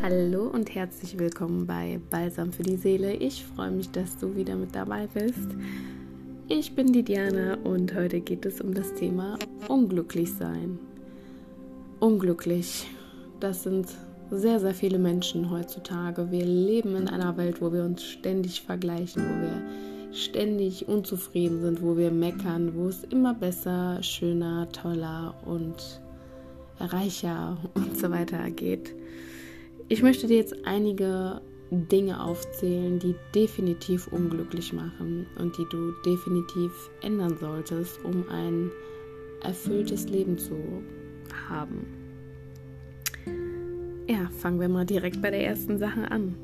Hallo und herzlich willkommen bei Balsam für die Seele. Ich freue mich, dass du wieder mit dabei bist. Ich bin die Diana und heute geht es um das Thema unglücklich sein. Unglücklich, das sind sehr, sehr viele Menschen heutzutage. Wir leben in einer Welt, wo wir uns ständig vergleichen, wo wir ständig unzufrieden sind, wo wir meckern, wo es immer besser, schöner, toller und reicher und so weiter geht. Ich möchte dir jetzt einige Dinge aufzählen, die definitiv unglücklich machen und die du definitiv ändern solltest, um ein erfülltes Leben zu haben. Ja, fangen wir mal direkt bei der ersten Sache an.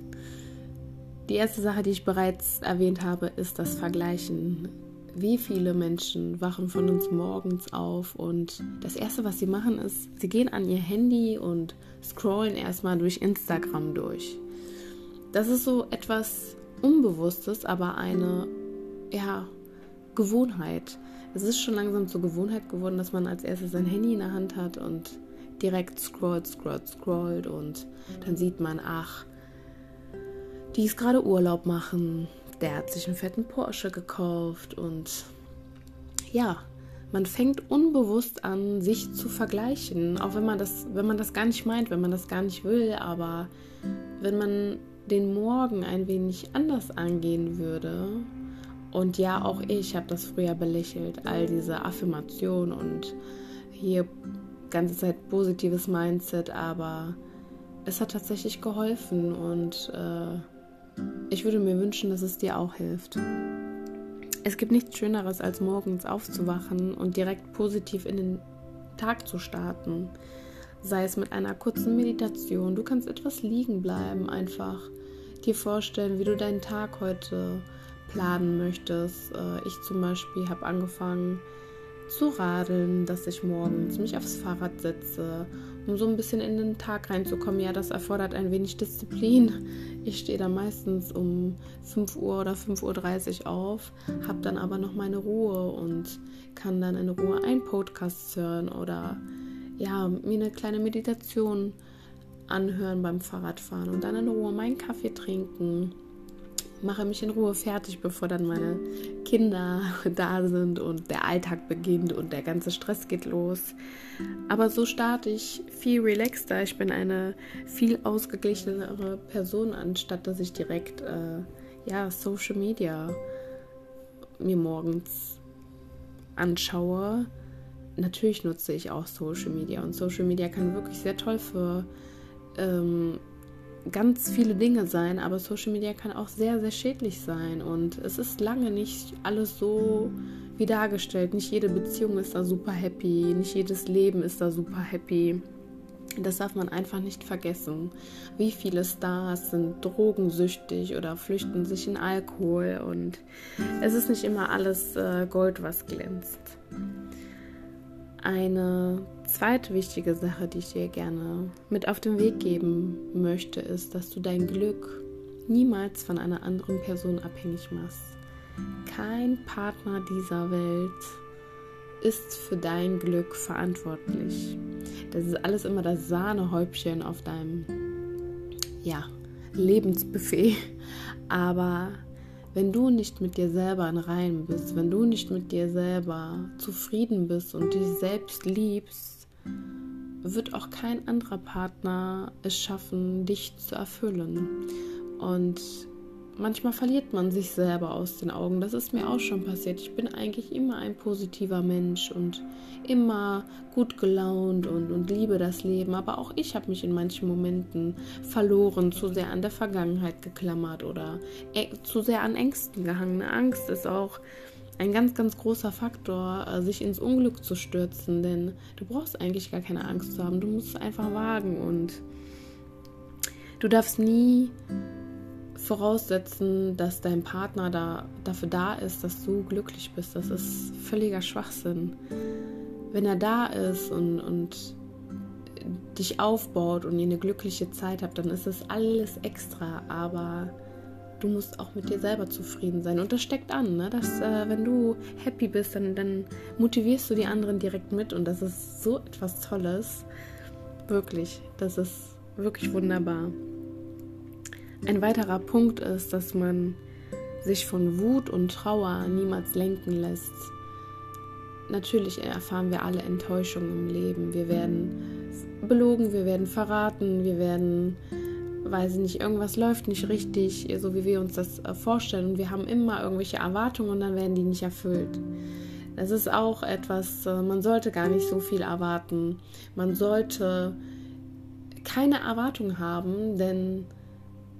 Die erste Sache, die ich bereits erwähnt habe, ist das Vergleichen. Wie viele Menschen wachen von uns morgens auf und das Erste, was sie machen, ist, sie gehen an ihr Handy und scrollen erstmal durch Instagram durch. Das ist so etwas Unbewusstes, aber eine ja, Gewohnheit. Es ist schon langsam zur Gewohnheit geworden, dass man als erstes sein Handy in der Hand hat und direkt scrollt, scrollt, scrollt und dann sieht man, ach, die ist gerade Urlaub machen, der hat sich einen fetten Porsche gekauft und ja, man fängt unbewusst an, sich zu vergleichen, auch wenn man das, wenn man das gar nicht meint, wenn man das gar nicht will, aber wenn man den Morgen ein wenig anders angehen würde, und ja, auch ich habe das früher belächelt, all diese Affirmationen und hier ganze Zeit positives Mindset, aber es hat tatsächlich geholfen und äh, ich würde mir wünschen, dass es dir auch hilft. Es gibt nichts Schöneres, als morgens aufzuwachen und direkt positiv in den Tag zu starten. Sei es mit einer kurzen Meditation. Du kannst etwas liegen bleiben, einfach dir vorstellen, wie du deinen Tag heute planen möchtest. Äh, ich zum Beispiel habe angefangen zu radeln, dass ich morgens mich aufs Fahrrad setze um so ein bisschen in den Tag reinzukommen. Ja, das erfordert ein wenig Disziplin. Ich stehe da meistens um 5 Uhr oder 5.30 Uhr auf, habe dann aber noch meine Ruhe und kann dann in Ruhe einen Podcast hören oder ja, mir eine kleine Meditation anhören beim Fahrradfahren und dann in Ruhe meinen Kaffee trinken mache mich in Ruhe fertig, bevor dann meine Kinder da sind und der Alltag beginnt und der ganze Stress geht los. Aber so starte ich viel relaxter. Ich bin eine viel ausgeglichenere Person, anstatt dass ich direkt äh, ja, Social Media mir morgens anschaue. Natürlich nutze ich auch Social Media und Social Media kann wirklich sehr toll für ähm, ganz viele Dinge sein, aber Social Media kann auch sehr, sehr schädlich sein. Und es ist lange nicht alles so wie dargestellt. Nicht jede Beziehung ist da super happy, nicht jedes Leben ist da super happy. Das darf man einfach nicht vergessen. Wie viele Stars sind drogensüchtig oder flüchten sich in Alkohol und es ist nicht immer alles äh, Gold, was glänzt. Eine zweite wichtige Sache, die ich dir gerne mit auf den Weg geben möchte, ist, dass du dein Glück niemals von einer anderen Person abhängig machst. Kein Partner dieser Welt ist für dein Glück verantwortlich. Das ist alles immer das Sahnehäubchen auf deinem ja, Lebensbuffet. Aber wenn du nicht mit dir selber in Reim bist, wenn du nicht mit dir selber zufrieden bist und dich selbst liebst, wird auch kein anderer Partner es schaffen, dich zu erfüllen. Und manchmal verliert man sich selber aus den Augen. Das ist mir auch schon passiert. Ich bin eigentlich immer ein positiver Mensch und immer gut gelaunt und, und liebe das Leben. Aber auch ich habe mich in manchen Momenten verloren, zu sehr an der Vergangenheit geklammert oder äh, zu sehr an Ängsten gehangen. Angst ist auch ein ganz, ganz großer Faktor, äh, sich ins Unglück zu stürzen, denn du brauchst eigentlich gar keine Angst zu haben. Du musst es einfach wagen und du darfst nie voraussetzen, dass dein Partner da, dafür da ist, dass du glücklich bist. Das ist völliger Schwachsinn. Wenn er da ist und, und dich aufbaut und ihr eine glückliche Zeit habt, dann ist das alles extra, aber du musst auch mit dir selber zufrieden sein. Und das steckt an, ne? dass äh, wenn du happy bist, dann, dann motivierst du die anderen direkt mit. Und das ist so etwas Tolles. Wirklich, das ist wirklich wunderbar. Ein weiterer Punkt ist, dass man sich von Wut und Trauer niemals lenken lässt. Natürlich erfahren wir alle Enttäuschungen im Leben. Wir werden belogen, wir werden verraten, wir werden, weiß ich nicht, irgendwas läuft nicht richtig, so wie wir uns das äh, vorstellen. Und wir haben immer irgendwelche Erwartungen und dann werden die nicht erfüllt. Das ist auch etwas, äh, man sollte gar nicht so viel erwarten. Man sollte keine Erwartung haben, denn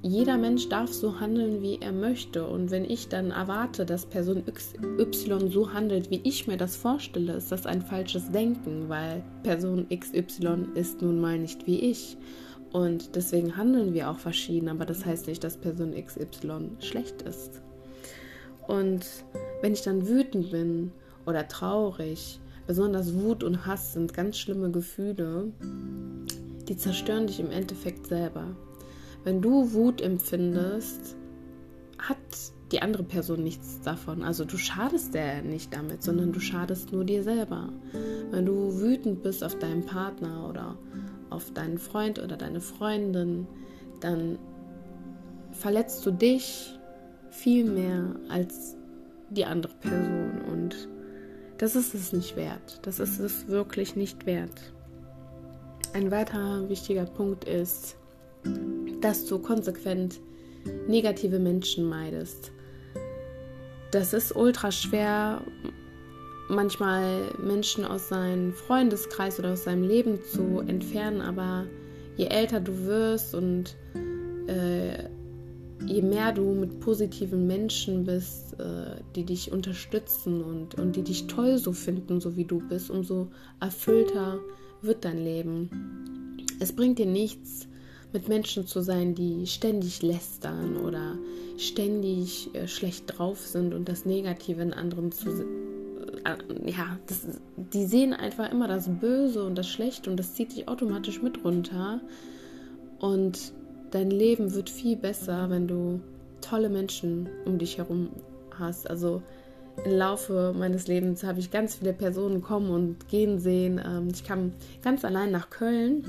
jeder Mensch darf so handeln, wie er möchte. Und wenn ich dann erwarte, dass Person XY so handelt, wie ich mir das vorstelle, ist das ein falsches Denken, weil Person XY ist nun mal nicht wie ich. Und deswegen handeln wir auch verschieden, aber das heißt nicht, dass Person XY schlecht ist. Und wenn ich dann wütend bin oder traurig, besonders Wut und Hass sind ganz schlimme Gefühle, die zerstören dich im Endeffekt selber. Wenn du Wut empfindest, hat die andere Person nichts davon. Also du schadest der nicht damit, sondern du schadest nur dir selber. Wenn du wütend bist auf deinen Partner oder auf deinen Freund oder deine Freundin, dann verletzt du dich viel mehr als die andere Person. Und das ist es nicht wert. Das ist es wirklich nicht wert. Ein weiterer wichtiger Punkt ist, dass du konsequent negative Menschen meidest. Das ist ultra schwer, manchmal Menschen aus seinem Freundeskreis oder aus seinem Leben zu entfernen, aber je älter du wirst und äh, je mehr du mit positiven Menschen bist, äh, die dich unterstützen und, und die dich toll so finden, so wie du bist, umso erfüllter wird dein Leben. Es bringt dir nichts, mit Menschen zu sein, die ständig lästern oder ständig äh, schlecht drauf sind und das Negative in anderen zu äh, ja, das, die sehen einfach immer das Böse und das Schlechte und das zieht dich automatisch mit runter. Und dein Leben wird viel besser, wenn du tolle Menschen um dich herum hast. Also im Laufe meines Lebens habe ich ganz viele Personen kommen und gehen sehen. Ähm, ich kam ganz allein nach Köln,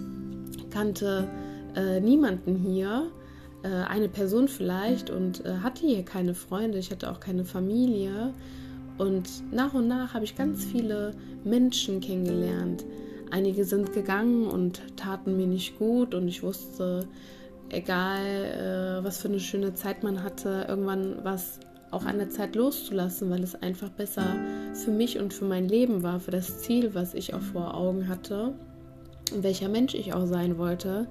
kannte äh, niemanden hier, äh, eine Person vielleicht und äh, hatte hier keine Freunde, ich hatte auch keine Familie. Und nach und nach habe ich ganz viele Menschen kennengelernt. Einige sind gegangen und taten mir nicht gut und ich wusste, egal äh, was für eine schöne Zeit man hatte, irgendwann war es auch an der Zeit loszulassen, weil es einfach besser für mich und für mein Leben war, für das Ziel, was ich auch vor Augen hatte und welcher Mensch ich auch sein wollte.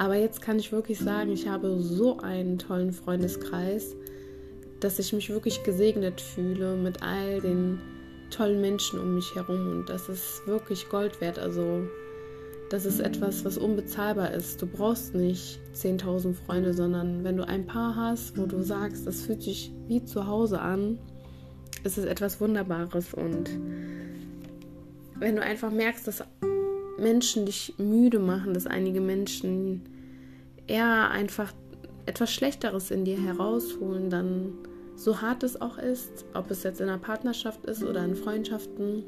Aber jetzt kann ich wirklich sagen, ich habe so einen tollen Freundeskreis, dass ich mich wirklich gesegnet fühle mit all den tollen Menschen um mich herum. Und das ist wirklich Gold wert. Also das ist etwas, was unbezahlbar ist. Du brauchst nicht 10.000 Freunde, sondern wenn du ein paar hast, wo du sagst, das fühlt sich wie zu Hause an, ist es etwas Wunderbares. Und wenn du einfach merkst, dass Menschen dich müde machen, dass einige Menschen eher einfach etwas Schlechteres in dir herausholen, dann so hart es auch ist, ob es jetzt in einer Partnerschaft ist oder in Freundschaften,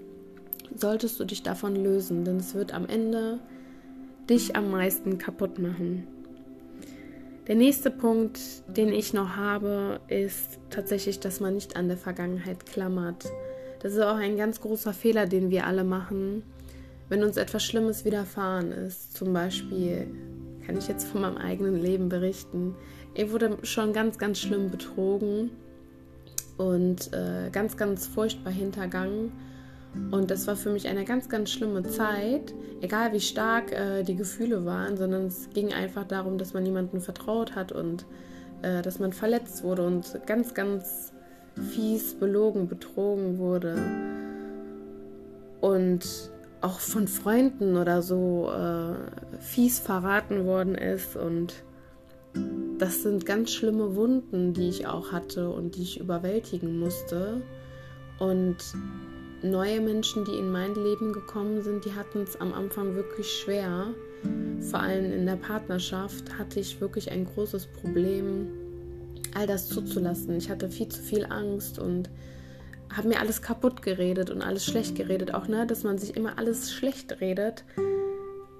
solltest du dich davon lösen, denn es wird am Ende dich am meisten kaputt machen. Der nächste Punkt, den ich noch habe, ist tatsächlich, dass man nicht an der Vergangenheit klammert. Das ist auch ein ganz großer Fehler, den wir alle machen wenn uns etwas Schlimmes widerfahren ist, zum Beispiel, kann ich jetzt von meinem eigenen Leben berichten, ich wurde schon ganz, ganz schlimm betrogen und äh, ganz, ganz furchtbar hintergangen. Und das war für mich eine ganz, ganz schlimme Zeit, egal wie stark äh, die Gefühle waren, sondern es ging einfach darum, dass man niemandem vertraut hat und äh, dass man verletzt wurde und ganz, ganz fies belogen, betrogen wurde. Und auch von Freunden oder so äh, fies verraten worden ist. Und das sind ganz schlimme Wunden, die ich auch hatte und die ich überwältigen musste. Und neue Menschen, die in mein Leben gekommen sind, die hatten es am Anfang wirklich schwer. Vor allem in der Partnerschaft hatte ich wirklich ein großes Problem, all das zuzulassen. Ich hatte viel zu viel Angst und habe mir alles kaputt geredet und alles schlecht geredet. Auch, ne, dass man sich immer alles schlecht redet,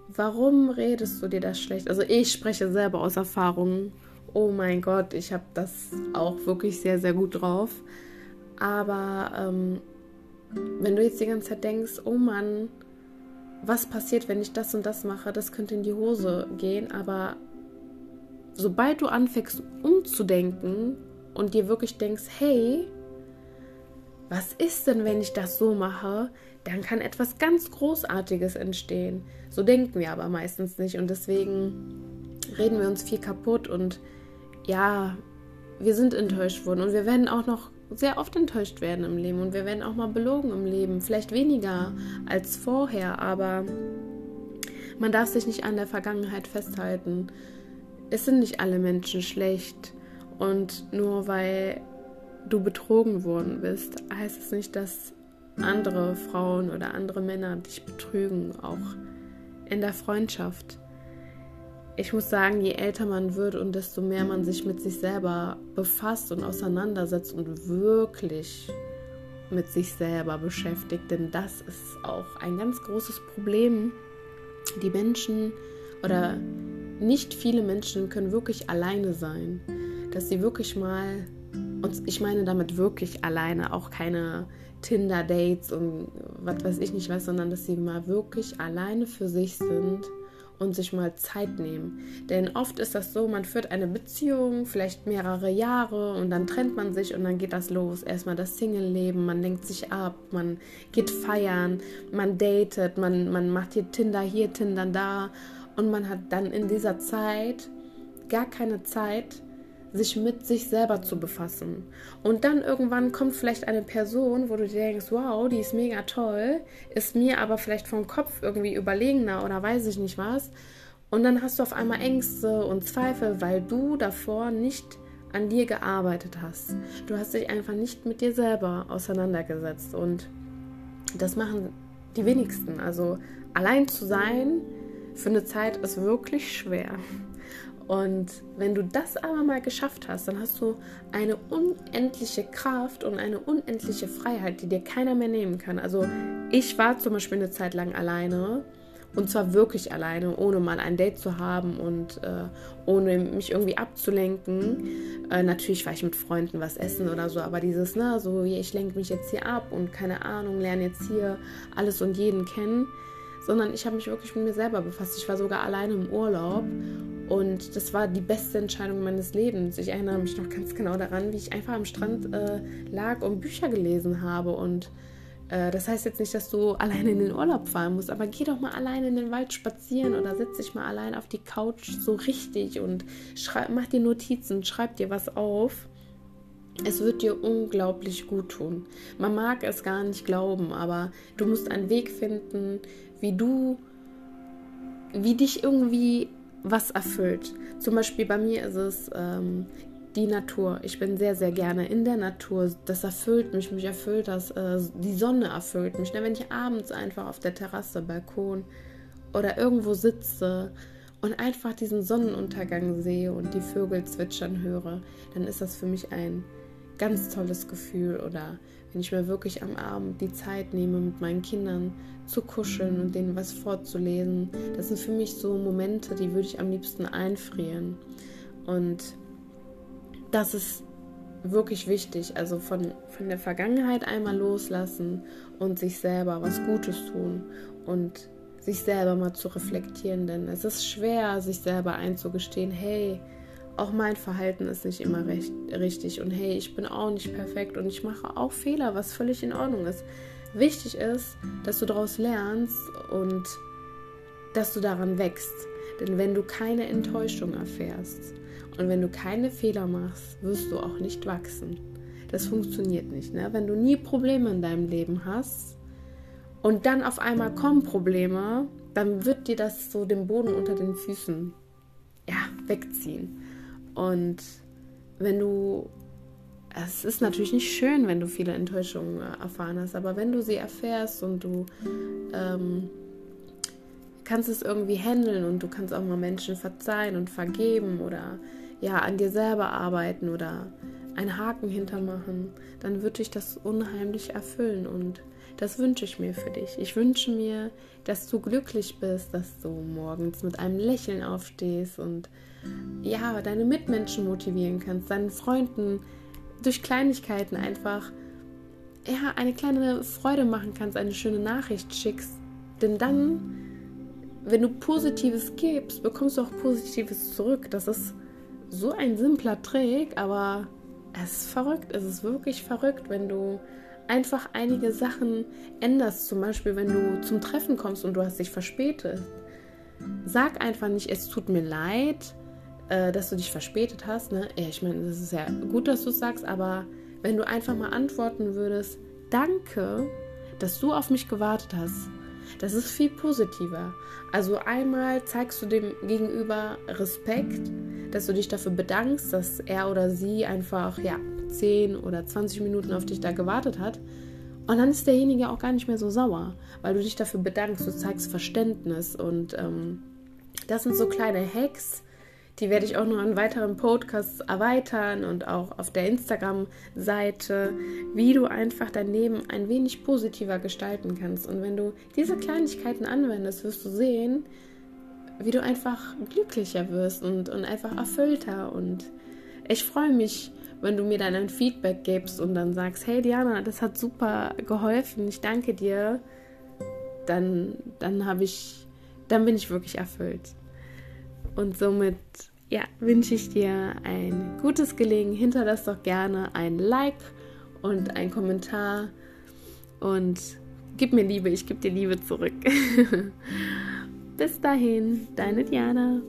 warum redest du dir das schlecht? Also ich spreche selber aus Erfahrung. Oh mein Gott, ich habe das auch wirklich sehr, sehr gut drauf. Aber ähm, wenn du jetzt die ganze Zeit denkst, oh Mann, was passiert, wenn ich das und das mache, das könnte in die Hose gehen, aber sobald du anfängst umzudenken und dir wirklich denkst, hey, was ist denn, wenn ich das so mache, dann kann etwas ganz Großartiges entstehen. So denken wir aber meistens nicht. Und deswegen reden wir uns viel kaputt. Und ja, wir sind enttäuscht worden. Und wir werden auch noch sehr oft enttäuscht werden im Leben. Und wir werden auch mal belogen im Leben. Vielleicht weniger als vorher, aber man darf sich nicht an der Vergangenheit festhalten. Es sind nicht alle Menschen schlecht. Und nur weil du betrogen worden bist, heißt es nicht, dass andere Frauen oder andere Männer dich betrügen, auch in der Freundschaft ich muss sagen, je älter man wird und desto mehr man sich mit sich selber befasst und auseinandersetzt und wirklich mit sich selber beschäftigt, denn das ist auch ein ganz großes Problem. Die Menschen oder nicht viele Menschen können wirklich alleine sein, dass sie wirklich mal, und ich meine damit wirklich alleine, auch keine Tinder-Dates und was weiß ich nicht was, sondern dass sie mal wirklich alleine für sich sind und sich mal Zeit nehmen. Denn oft ist das so, man führt eine Beziehung, vielleicht mehrere Jahre und dann trennt man sich und dann geht das los. Erstmal das Single-Leben, man lenkt sich ab, man geht feiern, man datet, man, man macht hier Tinder hier, Tinder da und man hat dann in dieser Zeit gar keine Zeit, sich mit sich selber zu befassen. Und dann irgendwann kommt vielleicht eine Person, wo du dir denkst, wow, die ist mega toll, ist mir aber vielleicht vom Kopf irgendwie überlegener oder weiß ich nicht was. Und dann hast du auf einmal Ängste und Zweifel, weil du davor nicht an dir gearbeitet hast. Du hast dich einfach nicht mit dir selber auseinandergesetzt. Und das machen die wenigsten. Also allein zu sein für eine Zeit ist wirklich schwer. Und wenn du das aber mal geschafft hast, dann hast du eine unendliche Kraft und eine unendliche Freiheit, die dir keiner mehr nehmen kann. Also ich war zum Beispiel eine Zeit lang alleine und zwar wirklich alleine, ohne mal ein Date zu haben und äh, ohne mich irgendwie abzulenken. Äh, natürlich war ich mit Freunden was essen oder so, aber dieses, ne, so ich lenke mich jetzt hier ab und keine Ahnung, lerne jetzt hier alles und jeden kennen, sondern ich habe mich wirklich mit mir selber befasst. Ich war sogar alleine im Urlaub und das war die beste Entscheidung meines Lebens. Ich erinnere mich noch ganz genau daran, wie ich einfach am Strand äh, lag und Bücher gelesen habe. Und äh, das heißt jetzt nicht, dass du alleine in den Urlaub fahren musst, aber geh doch mal alleine in den Wald spazieren oder setz dich mal allein auf die Couch so richtig und schreib, mach dir Notizen, schreib dir was auf. Es wird dir unglaublich gut tun. Man mag es gar nicht glauben, aber du musst einen Weg finden, wie du, wie dich irgendwie was erfüllt. Zum Beispiel bei mir ist es ähm, die Natur. Ich bin sehr, sehr gerne in der Natur. Das erfüllt mich. Mich erfüllt das. Äh, die Sonne erfüllt mich. Ne? Wenn ich abends einfach auf der Terrasse, Balkon oder irgendwo sitze und einfach diesen Sonnenuntergang sehe und die Vögel zwitschern höre, dann ist das für mich ein ganz tolles Gefühl. Oder wenn ich mir wirklich am Abend die Zeit nehme, mit meinen Kindern zu kuscheln und denen was vorzulesen. Das sind für mich so Momente, die würde ich am liebsten einfrieren. Und das ist wirklich wichtig. Also von, von der Vergangenheit einmal loslassen und sich selber was Gutes tun und sich selber mal zu reflektieren. Denn es ist schwer, sich selber einzugestehen, hey, auch mein Verhalten ist nicht immer recht, richtig und hey, ich bin auch nicht perfekt und ich mache auch Fehler, was völlig in Ordnung ist. Wichtig ist, dass du daraus lernst und dass du daran wächst. Denn wenn du keine Enttäuschung erfährst und wenn du keine Fehler machst, wirst du auch nicht wachsen. Das funktioniert nicht. Ne? Wenn du nie Probleme in deinem Leben hast und dann auf einmal kommen Probleme, dann wird dir das so den Boden unter den Füßen ja, wegziehen. Und wenn du, es ist natürlich nicht schön, wenn du viele Enttäuschungen äh, erfahren hast, aber wenn du sie erfährst und du ähm, kannst es irgendwie handeln und du kannst auch mal Menschen verzeihen und vergeben oder ja an dir selber arbeiten oder einen Haken hintermachen, dann wird dich das unheimlich erfüllen und das wünsche ich mir für dich. Ich wünsche mir, dass du glücklich bist, dass du morgens mit einem Lächeln aufstehst und ja, deine Mitmenschen motivieren kannst, deinen Freunden durch Kleinigkeiten einfach ja, eine kleine Freude machen kannst, eine schöne Nachricht schickst. Denn dann, wenn du Positives gibst, bekommst du auch Positives zurück. Das ist so ein simpler Trick, aber es ist verrückt. Es ist wirklich verrückt, wenn du einfach einige Sachen änderst. Zum Beispiel, wenn du zum Treffen kommst und du hast dich verspätet. Sag einfach nicht, es tut mir leid, äh, dass du dich verspätet hast. Ne? Ich meine, das ist ja gut, dass du es sagst, aber wenn du einfach mal antworten würdest, danke, dass du auf mich gewartet hast. Das ist viel positiver. Also einmal zeigst du dem Gegenüber Respekt, dass du dich dafür bedankst, dass er oder sie einfach ja 10 oder 20 Minuten auf dich da gewartet hat. Und dann ist derjenige auch gar nicht mehr so sauer, weil du dich dafür bedankst, du zeigst Verständnis. Und ähm, das sind so kleine Hacks, die werde ich auch noch in weiteren Podcasts erweitern und auch auf der Instagram-Seite, wie du einfach dein Leben ein wenig positiver gestalten kannst. Und wenn du diese Kleinigkeiten anwendest, wirst du sehen, wie du einfach glücklicher wirst und, und einfach erfüllter. Und ich freue mich, wenn du mir dann ein Feedback gibst und dann sagst, hey Diana, das hat super geholfen, ich danke dir, dann, dann habe ich, dann bin ich wirklich erfüllt. Und somit ja, wünsche ich dir ein gutes Gelegen. Hinterlass doch gerne ein Like und ein Kommentar und gib mir Liebe, ich gebe dir Liebe zurück. Bis dahin, deine Diana.